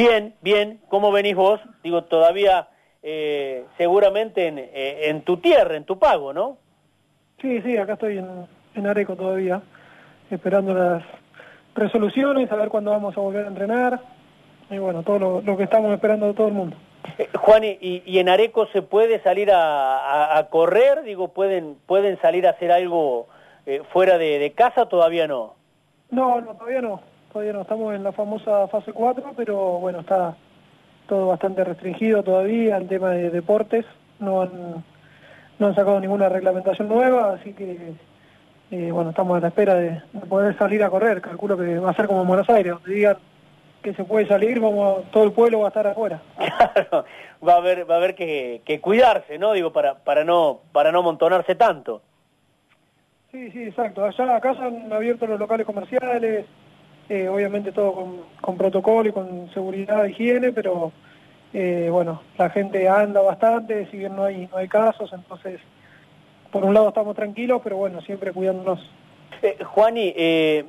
Bien, bien. ¿Cómo venís vos? Digo, todavía eh, seguramente en, eh, en, tu tierra, en tu pago, ¿no? Sí, sí, acá estoy en, en Areco todavía, esperando las resoluciones, a ver cuándo vamos a volver a entrenar. Y bueno, todo lo, que estamos esperando de todo el mundo. Eh, Juan, ¿y, ¿y, en Areco se puede salir a, a, correr? Digo, ¿pueden, ¿pueden salir a hacer algo eh, fuera de, de casa o todavía no? No, no, todavía no todavía no estamos en la famosa fase 4, pero bueno, está todo bastante restringido todavía el tema de deportes, no han, no han sacado ninguna reglamentación nueva, así que eh, bueno, estamos a la espera de, poder salir a correr, calculo que va a ser como en Buenos Aires, donde digan que se puede salir, como todo el pueblo va a estar afuera. Claro, va a haber, va a haber que, que cuidarse, ¿no? Digo, para, para no, para no amontonarse tanto. Sí, sí, exacto. Allá acá se han abierto los locales comerciales, eh, obviamente todo con, protocolo y con seguridad higiene, pero eh, bueno, la gente anda bastante, si bien no hay, no hay casos, entonces por un lado estamos tranquilos, pero bueno, siempre cuidándonos. Eh, Juani, eh,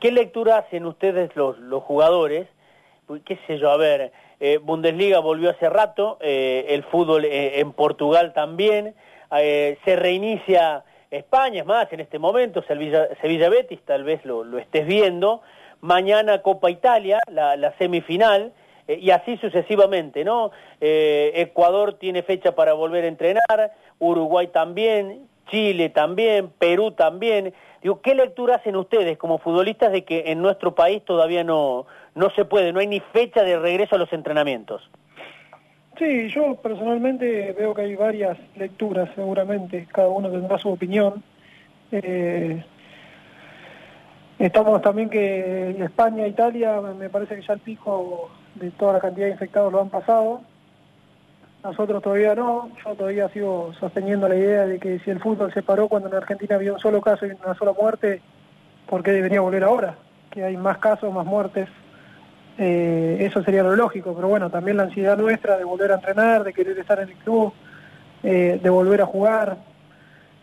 ¿qué, lectura hacen ustedes los, los jugadores? qué sé yo, a ver, Bundesliga volvió hace rato, el fútbol en Portugal también, se reinicia España, es más, en este momento Sevilla, Sevilla Betis, tal vez lo, lo estés viendo, mañana Copa Italia, la, semifinal, eh, y así sucesivamente, ¿no? Eh, Ecuador tiene fecha para volver a entrenar, Uruguay también, Chile también, Perú también. Digo, ¿qué lectura hacen ustedes como futbolistas de que en nuestro país todavía no, no se puede, no hay ni fecha de regreso a los entrenamientos? Sí, yo personalmente veo que hay varias lecturas, seguramente, cada uno tendrá su opinión. Eh, Estamos también que España, Italia, me parece que ya el pico de toda la cantidad de infectados lo han pasado. Nosotros todavía no, yo todavía sigo sosteniendo la idea de que si el fútbol se paró cuando en Argentina había un solo caso y una sola muerte, ¿por qué debería volver ahora? Que hay más casos, más muertes, eh, eso sería lo lógico, pero bueno, también la ansiedad nuestra de volver a entrenar, de querer estar en el club, eh, de volver a jugar,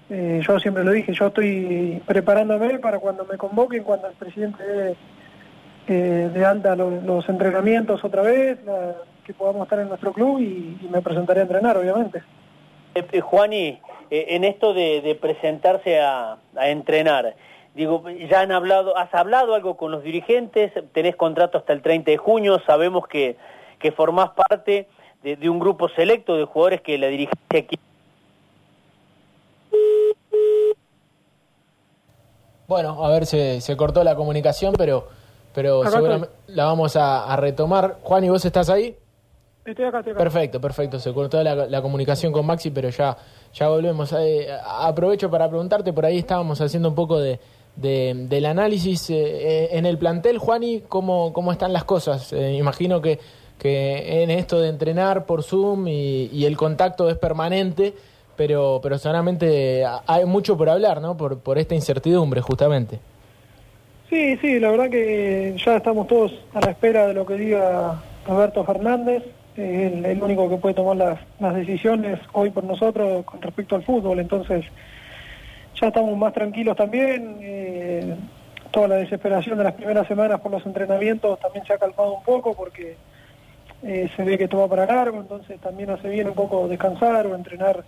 eh, yo siempre lo dije, yo estoy preparándome para cuando me convoquen, cuando el presidente dé eh, de alta los, entrenamientos otra vez, que podamos estar en nuestro club y, me presentaré a entrenar, obviamente. Eh, Juani, en esto de, presentarse a, entrenar, digo, ya han hablado, has hablado algo con los dirigentes, tenés contrato hasta el 30 de junio, sabemos que, que formás parte de, de un grupo selecto de jugadores que la dirigencia aquí Bueno, a ver, se, se cortó la comunicación, pero, pero seguramente la vamos a, retomar. Juan, ¿y vos estás ahí? Estoy acá, estoy acá. Perfecto, perfecto. Se cortó la, comunicación con Maxi, pero ya, ya volvemos. Eh, aprovecho para preguntarte, por ahí estábamos haciendo un poco de, del análisis eh, eh, en el plantel. Juani, ¿cómo, cómo están las cosas? imagino que, que en esto de entrenar por Zoom y, y el contacto es permanente pero, pero solamente hay mucho por hablar, ¿no? Por, por esta incertidumbre, justamente. Sí, sí, la verdad que ya estamos todos a la espera de lo que diga Roberto Fernández, el, el, único que puede tomar las, las decisiones hoy por nosotros con respecto al fútbol, entonces ya estamos más tranquilos también, eh, toda la desesperación de las primeras semanas por los entrenamientos también se ha calmado un poco porque eh, se ve que todo va para largo, entonces también hace bien un poco descansar o entrenar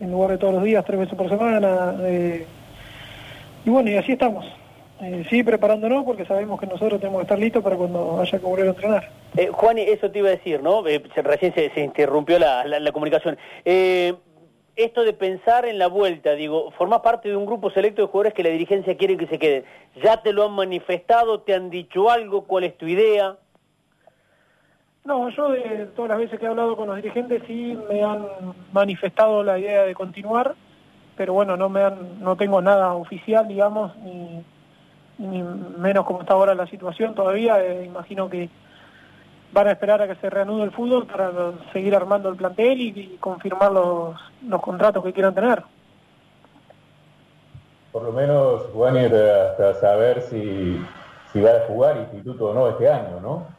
en lugar de todos los días, tres veces por semana. Eh, y bueno, y así estamos. Eh, sí, preparándonos porque sabemos que nosotros tenemos que estar listos para cuando haya que volver a entrenar. Eh, Juan, eso te iba a decir, ¿no? Eh, recién se, interrumpió la, la, comunicación. esto de pensar en la vuelta, digo, formás parte de un grupo selecto de jugadores que la dirigencia quiere que se queden. ¿Ya te lo han manifestado? ¿Te han dicho algo? ¿Cuál es tu idea? No, yo de todas las veces que he hablado con los dirigentes sí me han manifestado la idea de continuar, pero bueno, no me han, no tengo nada oficial, digamos, ni, menos como está ahora la situación todavía. Eh, imagino que van a esperar a que se reanude el fútbol para seguir armando el plantel y, confirmar los, los contratos que quieran tener. Por lo menos, Juan, hasta saber si, si va a jugar instituto o no este año, ¿no?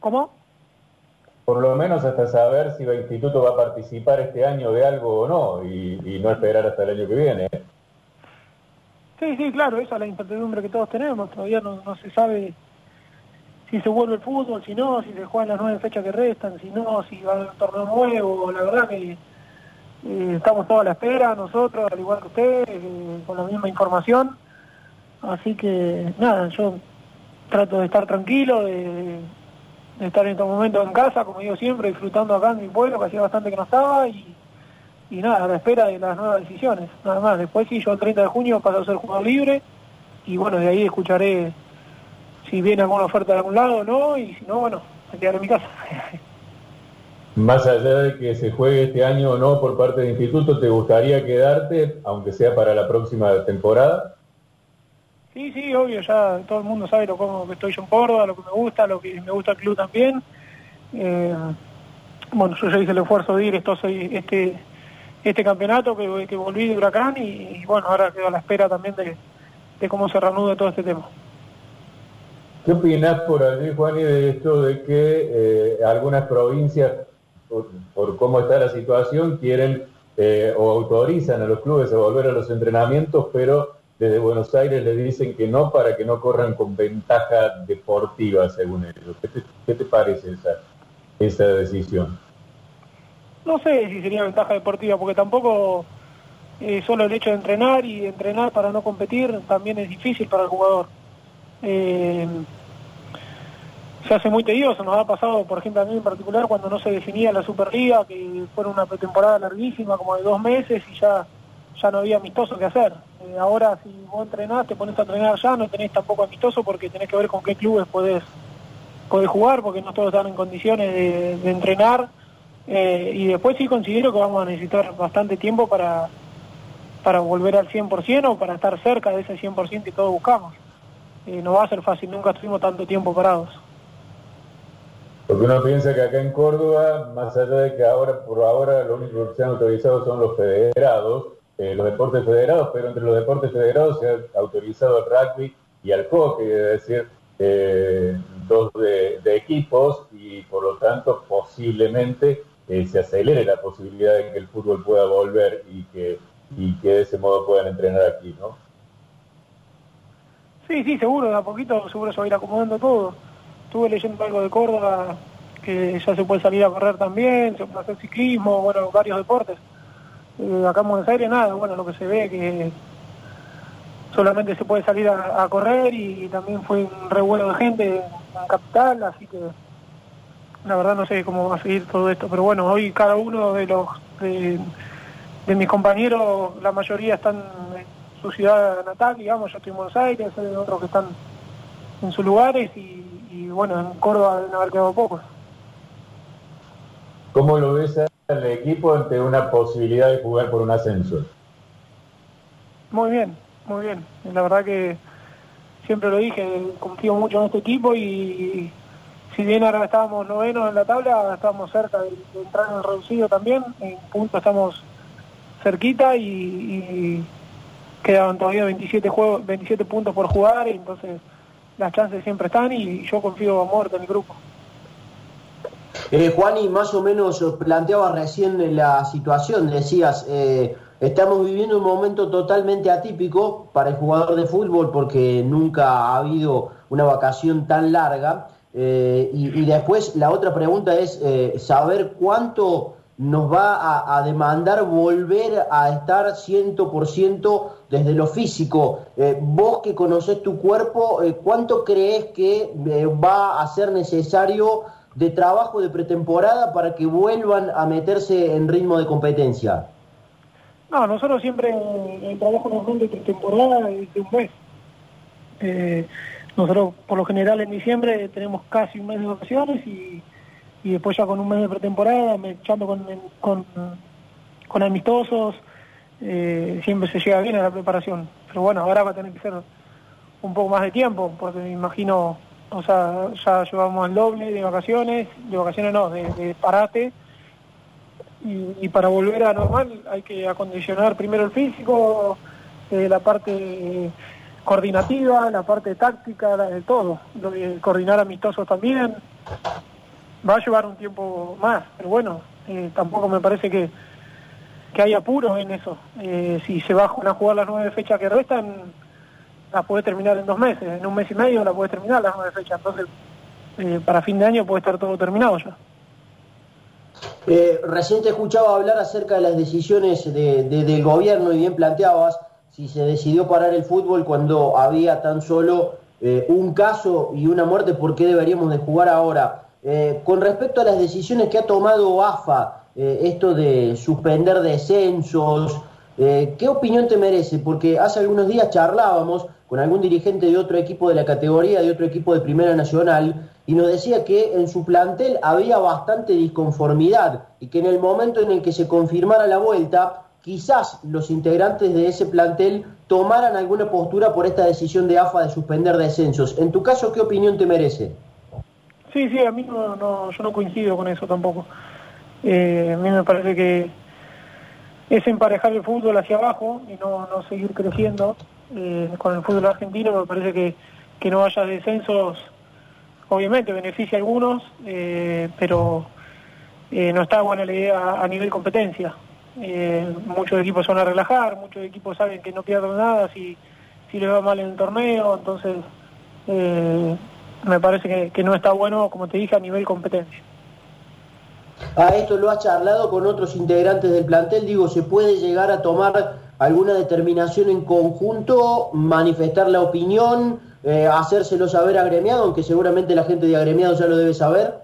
¿Cómo? Por lo menos hasta saber si el instituto va a participar este año de algo o no y, no esperar hasta el año que viene. Sí, sí, claro, esa es la incertidumbre que todos tenemos. Todavía no, se sabe si se vuelve el fútbol, si no, si se juegan las nueve fechas que restan, si no, si va a haber un torneo nuevo, la verdad que eh, estamos todos a la espera, nosotros, al igual que ustedes, eh, con la misma información. Así que nada, yo trato de estar tranquilo, de, de estar en estos momentos en casa, como digo siempre, disfrutando acá en mi pueblo, que hacía bastante que no estaba, y, y nada, a la espera de las nuevas decisiones, nada más. Después sí, yo el 30 de junio paso a ser jugador libre, y bueno, de ahí escucharé si viene alguna oferta de algún lado o no, y si no, bueno, me quedaré en mi casa. Más allá de que se juegue este año o no por parte del instituto, ¿te gustaría quedarte, aunque sea para la próxima temporada? Sí, sí, obvio, ya todo el mundo sabe lo cómo que estoy yo en Córdoba, lo que me gusta, lo que me gusta el club también. Eh, bueno, yo ya hice el esfuerzo de ir esto, este este campeonato que, que volví de Huracán y, bueno, ahora quedo a la espera también de, de cómo se reanude todo este tema. ¿Qué opinas por allí, Juan, y de esto de que eh, algunas provincias, por, cómo está la situación, quieren eh, o autorizan a los clubes a volver a los entrenamientos, pero desde Buenos Aires le dicen que no para que no corran con ventaja deportiva, según ellos? ¿Qué te, parece esa, esa decisión? No sé si sería ventaja deportiva, porque tampoco eh, solo el hecho de entrenar y entrenar para no competir también es difícil para el jugador. Eh, se hace muy tedioso, nos ha pasado, por ejemplo, a mí en particular, cuando no se definía la Superliga, que fue una pretemporada larguísima, como de dos meses, y ya, ya no había amistoso que hacer. Eh, ahora, si vos entrenás, te pones a entrenar ya, no tenés tampoco amistoso porque tenés que ver con qué clubes podés, podés jugar, porque no todos están en condiciones de, entrenar. Eh, y después sí considero que vamos a necesitar bastante tiempo para, para volver al 100% o para estar cerca de ese 100% que todos buscamos. Eh, no va a ser fácil, nunca estuvimos tanto tiempo parados. Porque uno piensa que acá en Córdoba, más allá de que ahora, por ahora, lo único que se han autorizado son los federados, eh, los deportes federados, pero entre los deportes federados se ha autorizado el rugby y el hockey, es decir, eh, dos de, equipos y por lo tanto posiblemente se acelere la posibilidad de que el fútbol pueda volver y que, y que de ese modo puedan entrenar aquí, ¿no? Sí, sí, seguro, de a poquito seguro se va a ir acomodando todo. Estuve leyendo algo de Córdoba, que ya se puede salir a correr también, se puede hacer ciclismo, bueno, varios deportes. Eh, acá en Buenos Aires nada, bueno, lo que se ve que solamente se puede salir a, correr y, también fue un revuelo de gente en capital, así que la verdad no sé cómo va a seguir todo esto, pero bueno, hoy cada uno de los de, mis compañeros, la mayoría están su ciudad natal, digamos, yo estoy en Buenos Aires, hay otros que están en sus lugares y, bueno, en Córdoba deben haber quedado pocos. ¿Cómo lo ves al equipo ante una posibilidad de jugar por un ascenso? Muy bien, muy bien. La verdad que siempre lo dije, confío mucho en este equipo y si bien ahora estábamos novenos en la tabla, estábamos cerca de, entrar en el reducido también, en punto estamos cerquita y quedaban todavía 27, juegos, 27 puntos por jugar, y entonces las chances siempre están y yo confío a muerte en el grupo. Eh, Juan, y más o menos planteaba recién la situación, decías, eh, estamos viviendo un momento totalmente atípico para el jugador de fútbol porque nunca ha habido una vacación tan larga. Eh, y, después la otra pregunta es eh, saber cuánto nos va a, demandar volver a estar 100% desde lo físico. Eh, vos que conoces tu cuerpo, eh, ¿cuánto crees que eh, va a ser necesario de trabajo de pretemporada para que vuelvan a meterse en ritmo de competencia? No, nosotros siempre el trabajo normal de pretemporada es de un mes. nosotros por lo general en diciembre tenemos casi un mes de vacaciones y y después ya con un mes de pretemporada, echando con, con, con amistosos, eh, siempre se llega bien a la preparación. Pero bueno, ahora va a tener que ser un poco más de tiempo, porque me imagino, o sea, ya llevamos el doble de vacaciones, de vacaciones no, de, parate, y, para volver a normal hay que acondicionar primero el físico, eh, la parte coordinativa, la parte táctica, de todo, coordinar amistosos también, va a llevar un tiempo más, pero bueno, eh, tampoco me parece que, que hay apuros en eso. Eh, si se van a jugar las nueve fechas que restan, las puede terminar en dos meses, en un mes y medio la puede terminar las nueve fechas. Entonces, eh, para fin de año puede estar todo terminado ya. Eh, recién te escuchaba hablar acerca de las decisiones del gobierno y bien planteabas si se decidió parar el fútbol cuando había tan solo eh, un caso y una muerte, ¿por qué deberíamos de jugar ahora? Con respecto a las decisiones que ha tomado AFA, esto de suspender descensos, ¿qué opinión te merece? Porque hace algunos días charlábamos con algún dirigente de otro equipo de la categoría, de otro equipo de Primera Nacional, y nos decía que en su plantel había bastante disconformidad y que en el momento en el que se confirmara la vuelta, quizás los integrantes de ese plantel tomaran alguna postura por esta decisión de AFA de suspender descensos. En tu caso, ¿qué opinión te merece? Sí, sí, a mí no, no yo no coincido con eso tampoco. Eh, a mí me parece que es emparejar el fútbol hacia abajo y no, no seguir creciendo eh, con el fútbol argentino. Me parece que, que no haya descensos, obviamente beneficia a algunos, eh, pero no está buena la idea a nivel competencia. Eh, muchos equipos van a relajar, muchos equipos saben que no pierden nada si, si les va mal en el torneo, entonces eh, me parece que, no está bueno, como te dije, a nivel competencia. A esto lo has charlado con otros integrantes del plantel, digo, ¿se puede llegar a tomar alguna determinación en conjunto, manifestar la opinión, eh, hacérselo saber agremiado, aunque seguramente la gente de agremiado ya lo debe saber?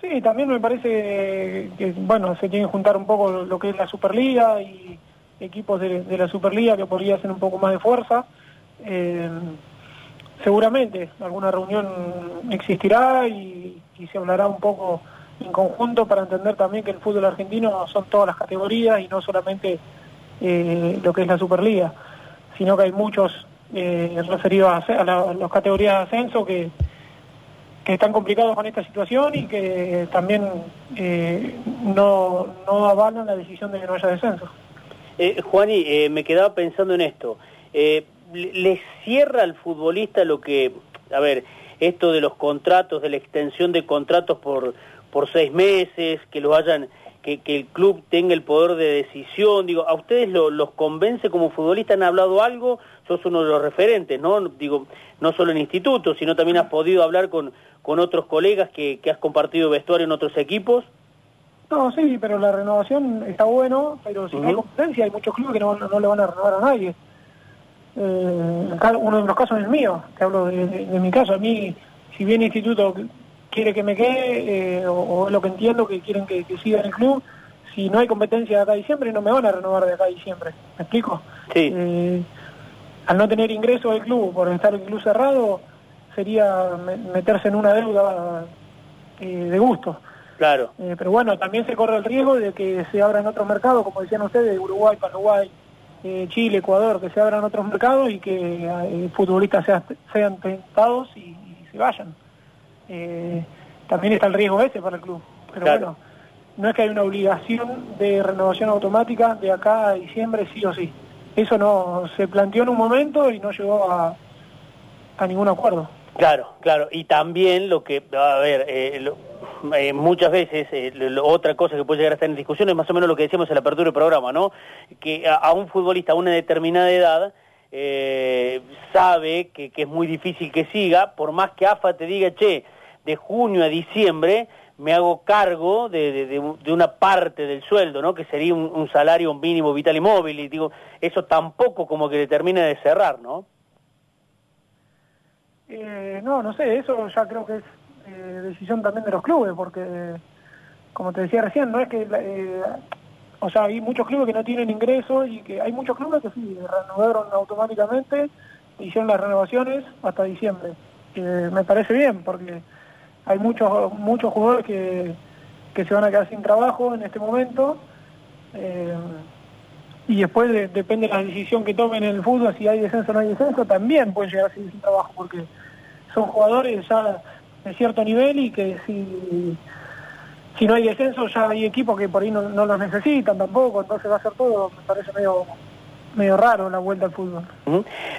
Sí, también me parece que, bueno, se que juntar un poco lo que es la Superliga y equipos de, la Superliga que podría hacer un poco más de fuerza. Eh, seguramente alguna reunión existirá y, se hablará un poco en conjunto para entender también que el fútbol argentino son todas las categorías y no solamente eh, lo que es la Superliga, sino que hay muchos eh, referidos a, las categorías de ascenso que que están complicados con esta situación y que también eh, no, no avalan la decisión de que no haya descenso. Eh, Juani, me quedaba pensando en esto. ¿Le cierra al futbolista lo que, a ver, esto de los contratos, de la extensión de contratos por, por seis meses, que lo hayan, que, que el club tenga el poder de decisión? Digo, ¿a ustedes lo, los convence como futbolista? ¿Han hablado algo? Sos uno de los referentes, ¿no? Digo, no solo en institutos, sino también has podido hablar con con otros colegas que, has compartido vestuario en otros equipos? No, sí, pero la renovación está bueno, pero si no hay competencia hay muchos clubes que no, le van a renovar a nadie. Eh, uno de los casos es el mío, te hablo de, mi caso. A mí, si bien instituto quiere que me quede, eh, o, es lo que entiendo que quieren que, siga en el club, si no hay competencia de acá a diciembre, no me van a renovar de acá a diciembre. ¿Me explico? Sí. Eh, al no tener ingreso del club, por estar el club cerrado, sería meterse en una deuda eh, de gusto. Claro. Eh, pero bueno, también se corre el riesgo de que se abran otros mercados, como decían ustedes, Uruguay, Paraguay, eh, Chile, Ecuador, que se abran otros mercados y que futbolistas sean, tentados y, se vayan. También está el riesgo ese para el club. Pero bueno, no es que hay una obligación de renovación automática de acá a diciembre sí o sí. Eso no se planteó en un momento y no llegó a, a ningún acuerdo. Claro, claro. Y también lo que, a ver, eh, eh, muchas veces eh, otra cosa que puede llegar a estar en discusión es más o menos lo que decíamos en la apertura del programa, ¿no? Que a, un futbolista a una determinada edad sabe que, es muy difícil que siga, por más que AFA te diga, che, de junio a diciembre me hago cargo de, una parte del sueldo, ¿no? Que sería un, un salario mínimo vital y móvil, y digo, eso tampoco como que determina de cerrar, ¿no? Eh, no, no sé, eso ya creo que es eh, decisión también de los clubes, porque, como te decía recién, no es que, eh, o sea, hay muchos clubes que no tienen ingresos y que hay muchos clubes que sí, renovaron automáticamente, hicieron las renovaciones hasta diciembre. me parece bien, porque hay muchos muchos jugadores que, que se van a quedar sin trabajo en este momento. y después depende de la decisión que tomen en el fútbol, si hay descenso o no hay descenso, también pueden llegar sin trabajo, porque son jugadores ya de cierto nivel y que si, si no hay descenso ya hay equipos que por ahí no, los necesitan tampoco, entonces va a ser todo, me parece medio medio raro la vuelta al fútbol.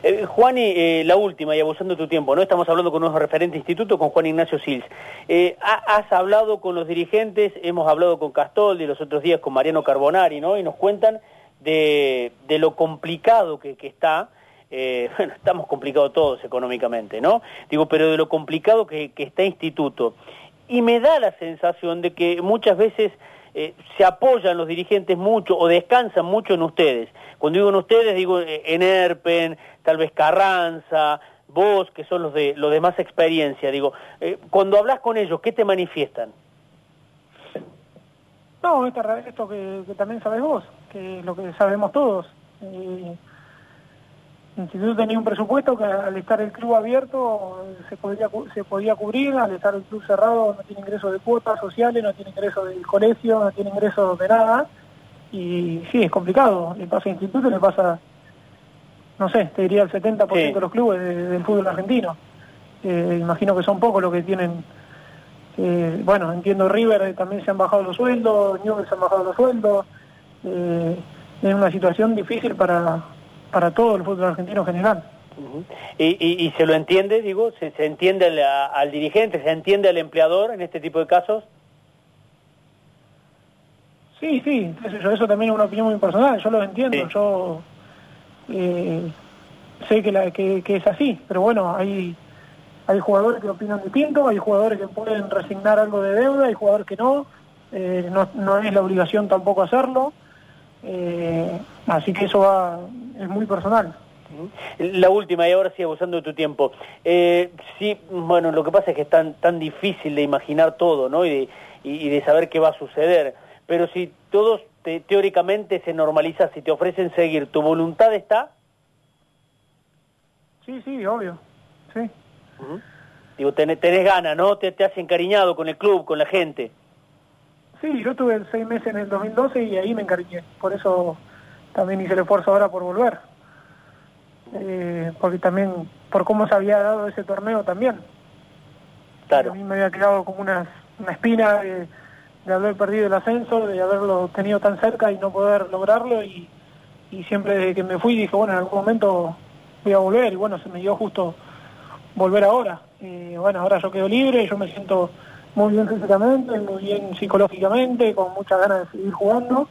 Eh, Juan, eh, la última, y abusando de tu tiempo, ¿no? Estamos hablando con unos referentes instituto, con Juan Ignacio Sils. Eh, has hablado con los dirigentes, hemos hablado con Castoldi los otros días con Mariano Carbonari, ¿no? Y nos cuentan de, de lo complicado que, que está eh, bueno, estamos complicados todos económicamente, ¿no? Digo, pero de lo complicado que, que está Instituto. Y me da la sensación de que muchas veces eh, se apoyan los dirigentes mucho o descansan mucho en ustedes. Cuando digo en ustedes, digo eh, en Erpen, tal vez Carranza, vos, que son los de, los de más experiencia. Digo, eh, cuando hablas con ellos, ¿qué te manifiestan? No, esto, que, también sabes vos, que es lo que sabemos todos. El instituto tenía un presupuesto que al estar el club abierto se podía, se podía cubrir, al estar el club cerrado no tiene ingresos de cuotas sociales, no tiene ingresos del colegio, no tiene ingresos de nada. Y sí, es complicado. Le pasa al instituto, le pasa, no sé, te diría el 70% de los clubes del fútbol argentino. Eh, imagino que son pocos los que tienen eh, bueno, entiendo River eh, también se han bajado los sueldos, Newell's se han bajado los sueldos. Eh, es una situación difícil para, para todo el fútbol argentino en general. ¿Y, y, se lo entiende, digo? ¿Se, se entiende al, dirigente, se entiende al empleador en este tipo de casos? Sí, sí, eso, eso también es una opinión muy personal, yo lo entiendo, yo eh, sé que, la, que, que es así, pero bueno, hay hay jugadores que opinan distinto, hay jugadores que pueden resignar algo de deuda, hay jugadores que no, eh, no, es la obligación tampoco hacerlo, eh, así que eso va, es muy personal. La última, y ahora sí, abusando de tu tiempo. Eh, sí, bueno, lo que pasa es que es tan, tan difícil de imaginar todo, ¿no? Y de, y, de saber qué va a suceder. Pero si todos teóricamente se normaliza, si te ofrecen seguir, ¿tu voluntad está? Sí, sí, obvio, sí. Digo, tenés, ganas, ¿no? Te, te has encariñado con el club, con la gente. Sí, yo tuve seis meses en el 2012 y ahí me encariñé. Por eso también hice el esfuerzo ahora por volver. Eh, porque también, por cómo se había dado ese torneo también. Claro. A mí me había quedado como una, una espina de, haber perdido el ascenso, de haberlo tenido tan cerca y no poder lograrlo. Y, y siempre desde que me fui dije, bueno, en algún momento voy a volver. Y bueno, se me dio justo volver ahora. y bueno, ahora yo quedo libre, yo me siento muy bien físicamente, muy bien psicológicamente, con muchas ganas de seguir jugando.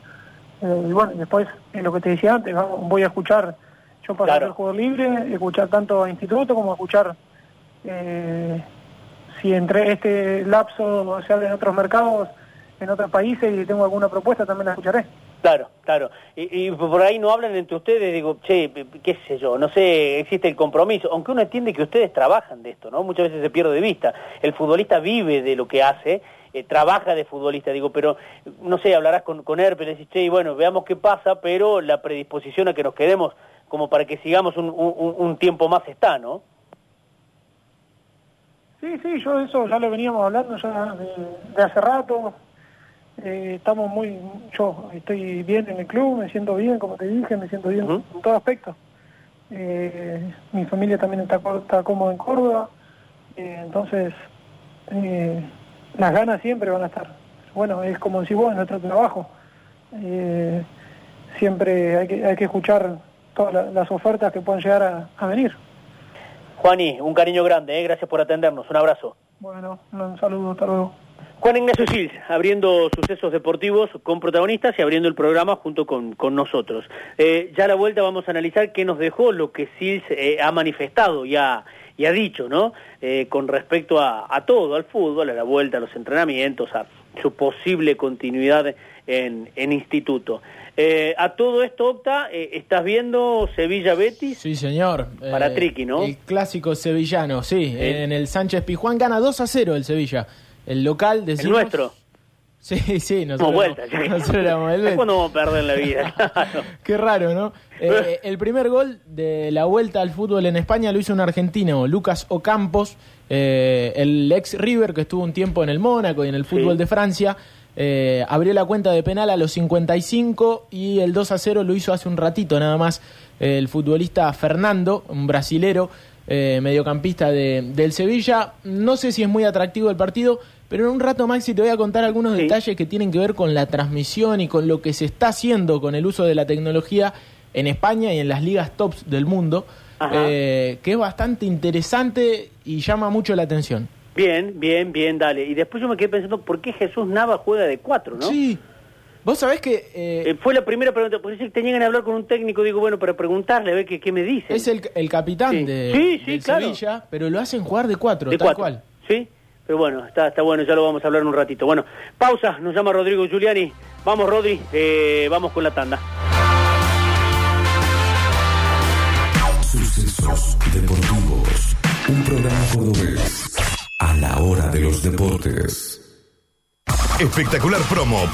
Eh, y bueno, después, en lo que te decía antes, voy a escuchar, yo para ser jugador libre, escuchar tanto a Instituto como escuchar eh, si entre este lapso se abren otros mercados en otros países y tengo alguna propuesta, también la escucharé. Claro, claro. Y, por ahí no hablan entre ustedes, digo, che, qué sé yo, no sé, existe el compromiso, aunque uno entiende que ustedes trabajan de esto, ¿no? Muchas veces se pierde de vista. El futbolista vive de lo que hace, eh, trabaja de futbolista, digo, pero no sé, hablarás con, con Herpes, decís, che, y bueno, veamos qué pasa, pero la predisposición a que nos quedemos como para que sigamos un, tiempo más está, ¿no? Sí, sí, yo eso ya lo veníamos hablando ya de hace rato, eh, estamos muy, yo estoy bien en el club, me siento bien, como te dije, me siento bien en todo aspecto. Eh, mi familia también está, está cómoda en Córdoba, eh, entonces las ganas siempre van a estar. Bueno, es como decís vos, en nuestro trabajo. siempre hay que, hay que escuchar todas las ofertas que puedan llegar a, a venir. Juani, un cariño grande, gracias por atendernos, un abrazo. Bueno, un saludo, hasta luego. Juan Ignacio Sils, abriendo sucesos deportivos con protagonistas y abriendo el programa junto con, con nosotros. Eh, ya a la vuelta vamos a analizar qué nos dejó lo que Sils eh, ha manifestado y ha, y ha dicho, ¿no? Eh, con respecto a, a, todo, al fútbol, a la vuelta, a los entrenamientos, a su posible continuidad en, en instituto. a todo esto, Opta, ¿estás viendo Sevilla-Betis? Sí, señor. Para Triqui, ¿no? El clásico sevillano, sí. En el Sánchez Pijuán gana 2 a 0 el Sevilla. El local, decimos... El nuestro. Sí, sí, nosotros, no, vuelta, nosotros éramos el ¿Cuándo vamos a perder la vida? Qué raro, ¿no? Eh, el primer gol de la vuelta al fútbol en España lo hizo un argentino, Lucas Ocampos, eh, el ex River que estuvo un tiempo en el Mónaco y en el fútbol de Francia. Eh, abrió la cuenta de penal a los 55 y el 2 a 0 lo hizo hace un ratito nada más el futbolista Fernando, un brasilero mediocampista de, del Sevilla. No sé si es muy atractivo el partido, pero en un rato, Maxi, te voy a contar algunos detalles que tienen que ver con la transmisión y con lo que se está haciendo con el uso de la tecnología en España y en las ligas tops del mundo, eh, que es bastante interesante y llama mucho la atención. Bien, bien, bien, dale. Y después yo me quedé pensando, ¿por qué Jesús Nava juega de cuatro, no? Sí. Vos sabés que Eh, eh, fue la primera pregunta, por eso que tenían que hablar con un técnico, digo, bueno, para preguntarle, a ver qué, qué me dice. es el, el capitán Sí. de Sí, sí, del claro. Sevilla, pero lo hacen jugar de cuatro, de tal cuatro. cual. Sí, pero bueno, está, está bueno, ya lo vamos a hablar en un ratito. Bueno, pausa, nos llama Rodrigo Giuliani. Vamos, Rodri, eh, vamos con la tanda. Sucesos deportivos. Un programa cordobés. A la hora de los deportes. Espectacular promo.